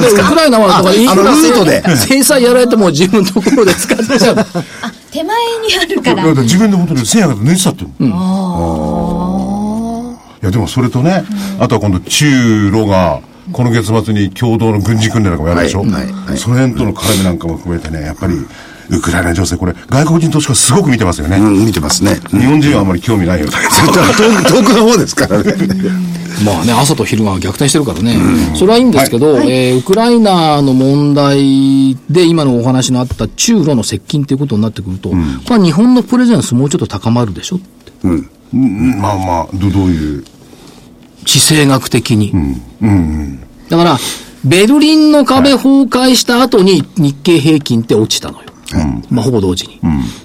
でウクライナは、あのらルートで。制裁やられても自分のところで使っちゃう。あ、手前にあるから。だから自分で本当に1000円が抜いてたって。いうのいや、でもそれとね、あとは今度中ロが、この月末に共同の軍事訓練なんかもやるでしょ、はいはいはい。その辺との絡みなんかも含めてね、やっぱり、ウクライナ情勢、これ、外国人投資家すごく見てますよね。うん、見てますね。日本人はあまり興味ないようだけど。遠く遠くの方ですからね。まあね、朝と昼が逆転してるからね。それはいいんですけど、えーウクライナの問題で今のお話のあった中ロの接近ということになってくると、これは日本のプレゼンスもうちょっと高まるでしょ？ってうんまあまあ、どどういう。地政学的に？だから、ベルリンの壁崩壊した後に日経平均って落ちたのよ。まあ、ほぼ同時に。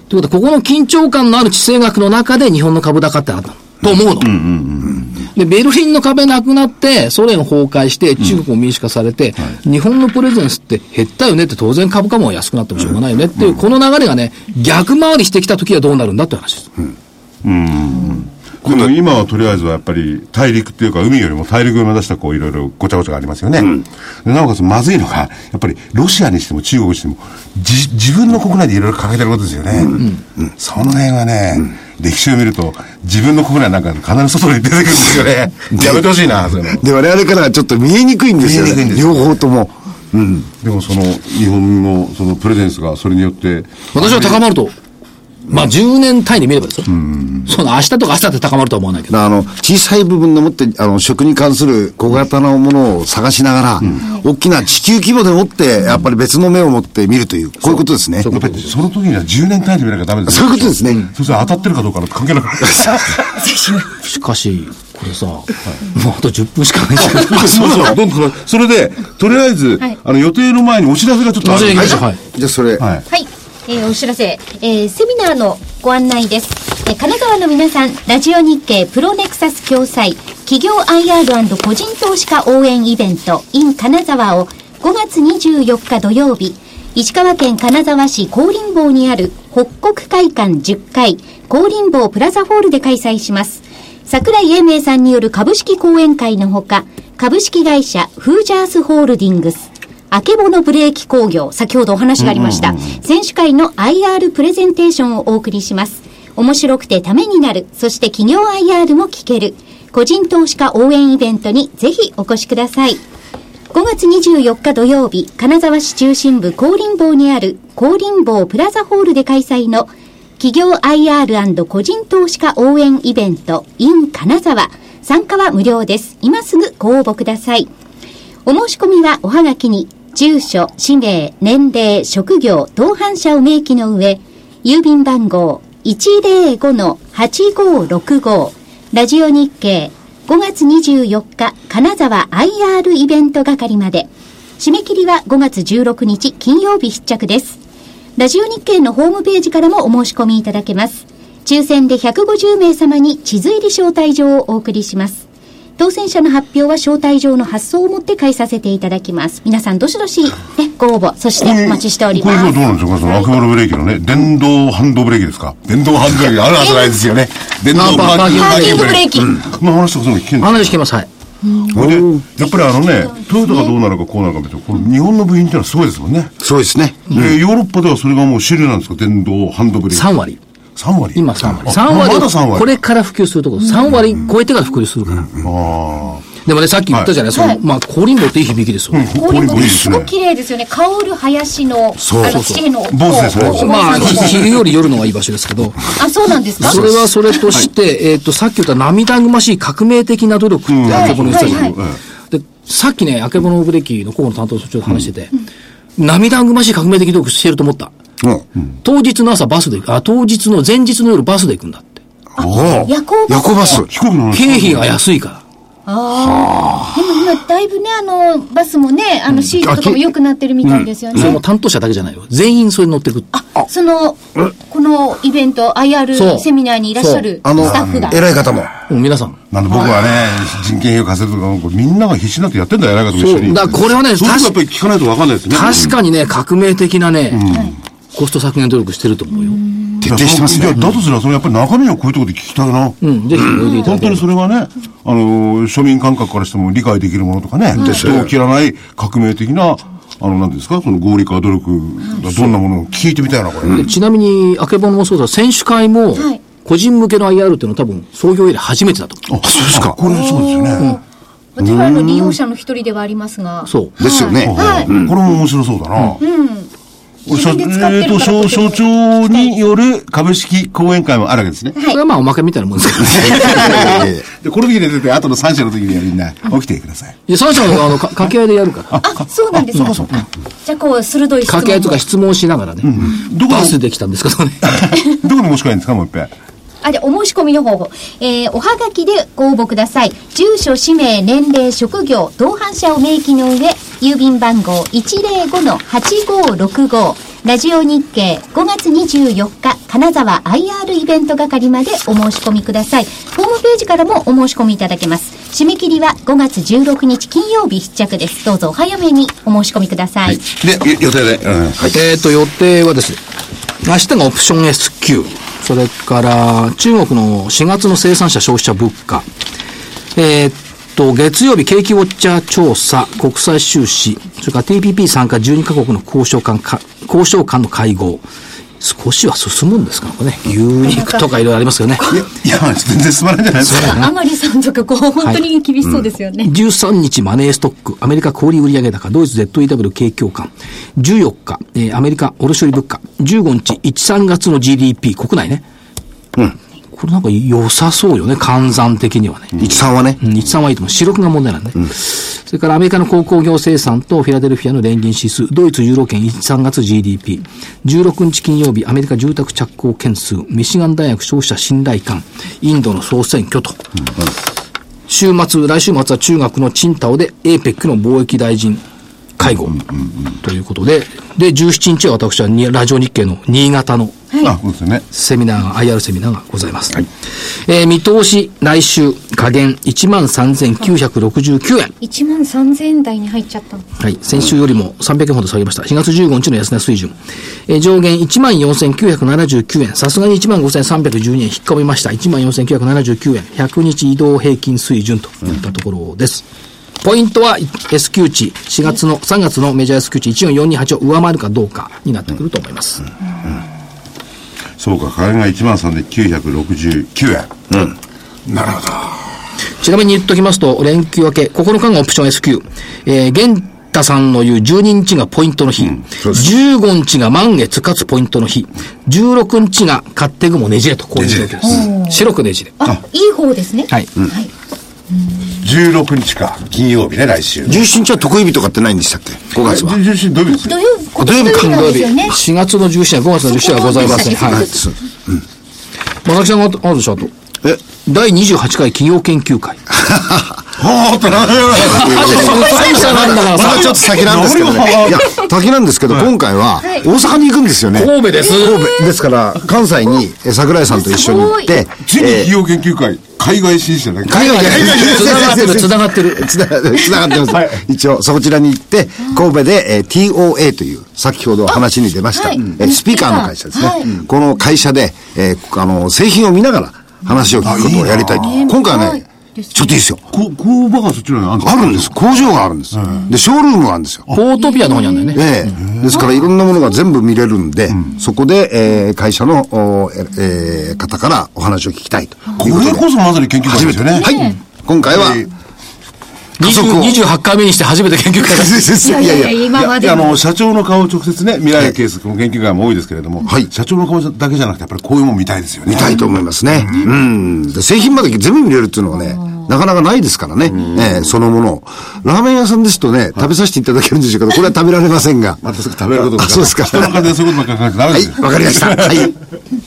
ということは、ここの緊張感のある地政学の中で日本の株高ってあったと。思うの。で、ベルリンの壁なくなって、ソ連崩壊して、中国も民主化されて、日本のプレゼンスって減ったよねって当然株価も安くなってもしょうがないよねっていう、この流れがね、逆回りしてきた時はどうなるんだって話です。でも今はとりあえずはやっぱり大陸っていうか海よりも大陸を目指したこういろいろごちゃごちゃがありますよね。でなおかつまずいのが、やっぱりロシアにしても中国にしても、じ自分の国内でいろいろ抱えてることですよね。その辺はね、歴史を見ると自分の国内なんか必ず外に出てくるんですよね。やめてほしいな、そういうの。で、我々からはちょっと見えにくいんですよね。見えにくいんです両方とも。うん。でもその日本のそのプレゼンスがそれによって、私は高まると、まあ10年単位で見ればですよ。その明日とか明日って高まるとは思わないけど。あの、小さい部分でもって、あの、食に関する小型のものを探しながら、大きな地球規模でもって、やっぱり別の目を持って見るという、こういうことですね。やっぱりその時には10年単位で見なきゃダメですそういうことですね。そしたら当たってるかどうかなんて関係なく。しかし、これさ、もうあと10分しかないんですけど。そうそう、どんどんそれで、とりあえず、はいあの、予定の前にお知らせがちょっとあるじゃあそれ、はい。えーお知らせ、えーセミナーのご案内です。えー金沢の皆さん、ラジオ日経プロネクサス共催、企業 IR& 個人投資家応援イベント in 金沢を5月24日土曜日、石川県金沢市高林坊にある北国会館10階高林坊プラザホールで開催します。桜井英明さんによる株式講演会のほか、株式会社フージャースホールディングス、あけぼのブレーキ工業、先ほどお話がありました。選手会の IR プレゼンテーションをお送りします。面白くてためになる、そして企業 IR も聞ける、個人投資家応援イベントにぜひお越しください。5月24日土曜日、金沢市中心部高林坊にある高林坊プラザホールで開催の企業 IR& 個人投資家応援イベント in 金沢。参加は無料です。今すぐご応募ください。お申し込みはおはがきに、住所、氏名、年齢、職業、同伴者を明記の上、郵便番号105-8565、ラジオ日経、5月24日、金沢 IR イベント係まで。締め切りは5月16日金曜日必着です。ラジオ日経のホームページからもお申し込みいただけます。抽選で150名様に地図入り招待状をお送りします。当選者の発表は招待状の発送をもって返させていただきます。皆さんどしどし、ね、ご応募、そしてお待ちしておりこれます。はどうなんでしょうかそのアクボロブレーキのね、電動ハンドブレーキですか？電動ハンドブレーキあるはずないですよね。電動あパーキングパーキングブレーキ。この話とかそういうの聞けるんです話聞けます、はい。これで、やっぱりあのね、トヨタがどうなるかこうなるか別に、これ日本の部品ってのはすごいですもんね。そうですね。で、ヨーロッパではそれがもう主流なんですか？電動ハンドブレーキ。3割。3割今3割。あ3割まだ3割。これから普及するところ。3割超えてから普及するから。あでもね、さっき言ったじゃない、その、まあ、コリンボっていい響きですよ。あ。こういうのいいですごく。綺麗ですよね。香る林の、そうあの、地の。坊主ですねこうまあ、昼より夜のがいい場所ですけど、あ、そうなんですか？それはそれとして、えっと、さっき言った涙ぐましい革命的な努力ってあけぼの言ってたじゃないはいで、さっきね、あけぼのブレーキの広報の担当所長と話してて、涙ぐましい革命的努力してると思った。うん。当日の朝バスで行く、あ、当日の前日の夜バスで行くんだって。おお夜行バス夜行バス。飛行機の話経費が安いから。ああ。でも今、だいぶね、あの、バスもね、あの、シートとかも良くなってるみたいですよね。それも担当者だけじゃないよ。全員それに乗ってく。あ、その、このイベント、IR セミナーにいらっしゃるあのスタッフが。、偉い方も。もう皆さん。なんで僕はね、人件費を稼ぐとか、みんなが必死になってやってんだよ、偉い方と一緒に。そうだこれはねそういうのやっぱり聞かないと分かんないですね。確かにね、革命的なね、コスト削減努力してると思うよ。徹底してますねいや、。だとすれば、それやっぱり中身はこういうところで聞きたいな。うん、ぜひおいでいただ本当に。それがね、あの、庶民感覚からしても理解できるものとかね、人を切らない革命的な、あの、なんていうんですか、その合理化努力がどんなものを聞いてみたいな、これ。でちなみに、あけぼのもそうだ、選手会もはい、個人向けの IR っていうのは多分、創業以来初めてだと思う。あ、そうですか。これそうですよね。私はあの、利用者の一人ではありますが。そう。ですよね。はい。これも面白そうだな。自分で使ってるえーと、から所所長による株式講演会もあるわけですね。はいこれはまあおまけみたいなもんですけどね。えで、この時に出て、後の3社の時にはみんな起きてください。いや、三社のあの、か 掛け合いでやるから。あ、そうなんですか。じゃあ、こう、鋭い質問掛け合いとか質問しながらね。どこバスで来たんですけどね。どこに申し込めばいいんですか、もう一遍。あ、じゃあお申し込みの方法。えー、おはがきでご応募ください。住所、氏名、年齢、職業、同伴者を明記の上、郵便番号105-8565、ラジオ日経5月24日金沢 IR イベント係までお申し込みください。ホームページからもお申し込みいただけます。締め切りは5月16日金曜日必着です。どうぞお早めにお申し込みください。で、よ予定で。うんはい。えっ、と、予定はですね、明日がオプション S q それから中国の4月の生産者消費者物価、えーっと、月曜日景気ウォッチャー調査、国際収支、それから TPP 参加12カ国の交渉官か、交渉官の会合、少しは進むんですかこれね。牛肉とかいろいろありますよね。いや、全然進まないんじゃないですか。あまりさんとか、こう、本当に厳しそうですよね。13日マネーストック、アメリカ小売売上高、ドイツ ZEW 景況感、14日、えーアメリカ卸売物価、15日、1、3月の GDP、国内ね。これなんか良さそうよね、換算的にはね。13はね。うん、13はいいと思う。四六が問題なんで、それからアメリカの鉱工業生産とフィラデルフィアの連銀指数、ドイツユーロ圏1、3月 GDP、16日金曜日、アメリカ住宅着工件数、ミシガン大学消費者信頼感、インドの総選挙と。週末、来週末は中国のチンタオで APEC の貿易大臣会合ということで、で、17日は私はにラジオ日経の新潟のあ、そうですよね。セミナーが、IR セミナーがございます。えー見通し、来週、下限13,969円。1万3000円台に入っちゃった。はい。先週よりも300円ほど下げました。4月15日の安値水準。えー上限14,979円。さすがに15,312円引っ込みました。14,979円。100日移動平均水準といったところです。ポイントは S q 値、4月の、3月のメジャー S q 値14428を上回るかどうかになってくると思います。そうか、価格が1万3969円。なるほど。ちなみに言っときますと、連休明け、9日がオプション S q えー、玄太さんの言う12日がポイントの日、15日が満月かつポイントの日、16日が買ってぐもねじれと、こういう状況です。白くねじれ。あ、いい方ですね。はい。16日か、金曜日ね、来週。17日は得意日とかってないんでしたっけ ?5 月は。17日土曜日です？よ。土曜日、あ土曜日かなんですよね。4月の17日は5月の17日はございません。はい。はい。そうまさきさんがあるでしょ、あと。え？第28回企業研究会。はあってなあと、久々なんだ。からまだちょっと先なんですけどね。いや、先なんですけど、今回は大阪に行くんですよね。神戸です。神戸ですから、関西にえ桜井さんと一緒に行って、つい。に企業研究会、海外進出じゃない？海外で 繋がってる、繋がってる。つながってます。一応、そちらに行って、神戸で、えー TOA という、先ほど話に出ました、スピーカーの会社ですね。はい。この会社で、えーあの、製品を見ながら話を聞くことをやりたいと。今回はね、ちょっといいですよ。こ工場がそっちらにあるんですかあるんです。工場があるんです。で、ショールームがあるんですよ。ポートピアの方にあるんだよね。ええですからいろんなものが全部見れるんで、そこで、えー会社の、おええー方からお話を聞きたいとこ。れこそまさに研究会ですよね。はい。今回は、えー加速を20 28回目にして初めて研究会です。いやいやいや、今までの。いやあの、社長の顔を直接ね、見られるケース、この研究会も多いですけれども、はい社長の顔だけじゃなくて、やっぱりこういうもん見たいですよね。見たいと思いますね。うん。で製品まで全部見れるっていうのはね、なかなかないですからね。ええそのものを。ラーメン屋さんですとね、食べさせていただけるんでしょうけど、これは食べられませんが。またすぐ食べることあそうですか人の金でそういうことばっかり考えてダメはいです、よ。わかりました。はい。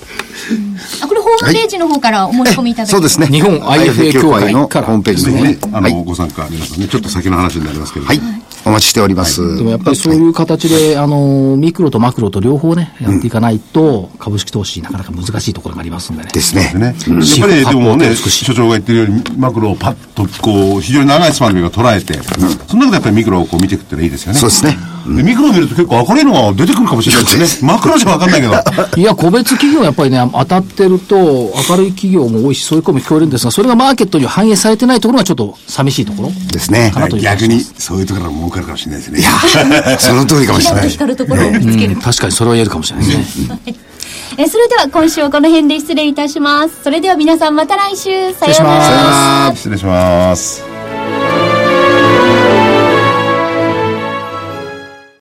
あ、これホームページの方からお申し込みいただけそうですね。日本 IFA 協会のホームページぜひね、の方ね。あの、はい。ご参加皆さんね、ちょっと先の話になりますけれども。はい。お待ちしております。でもやっぱりそういう形で、あの、ミクロとマクロと両方ね、やっていかないと、株式投資なかなか難しいところがありますんでね。ですね。ね、やっぱりでもね、所長が言ってるように、マクロをパッとこう、非常に長いスパンで捉えて、その中でやっぱりミクロをこう見ていくってのはいいですよね。そうですね。でミクロを見ると結構明るいのが出てくるかもしれないですよね。マクロじゃわかんないけど。いや、個別企業やっぱりね、当たってると、明るい企業も多いし、そういう声も聞こえるんですが、それがマーケットに反映されてないところがちょっと寂しいところ。ですね。かなとい逆にそういうところが儲かるかもしれないですね。その通りかもしれない。光るところを見つける。うん確かにそれは言えるかもしれないですね。え、それでは今週はこの辺で失礼いたします。それでは皆さんまた来週。さような礼しますら。失礼します。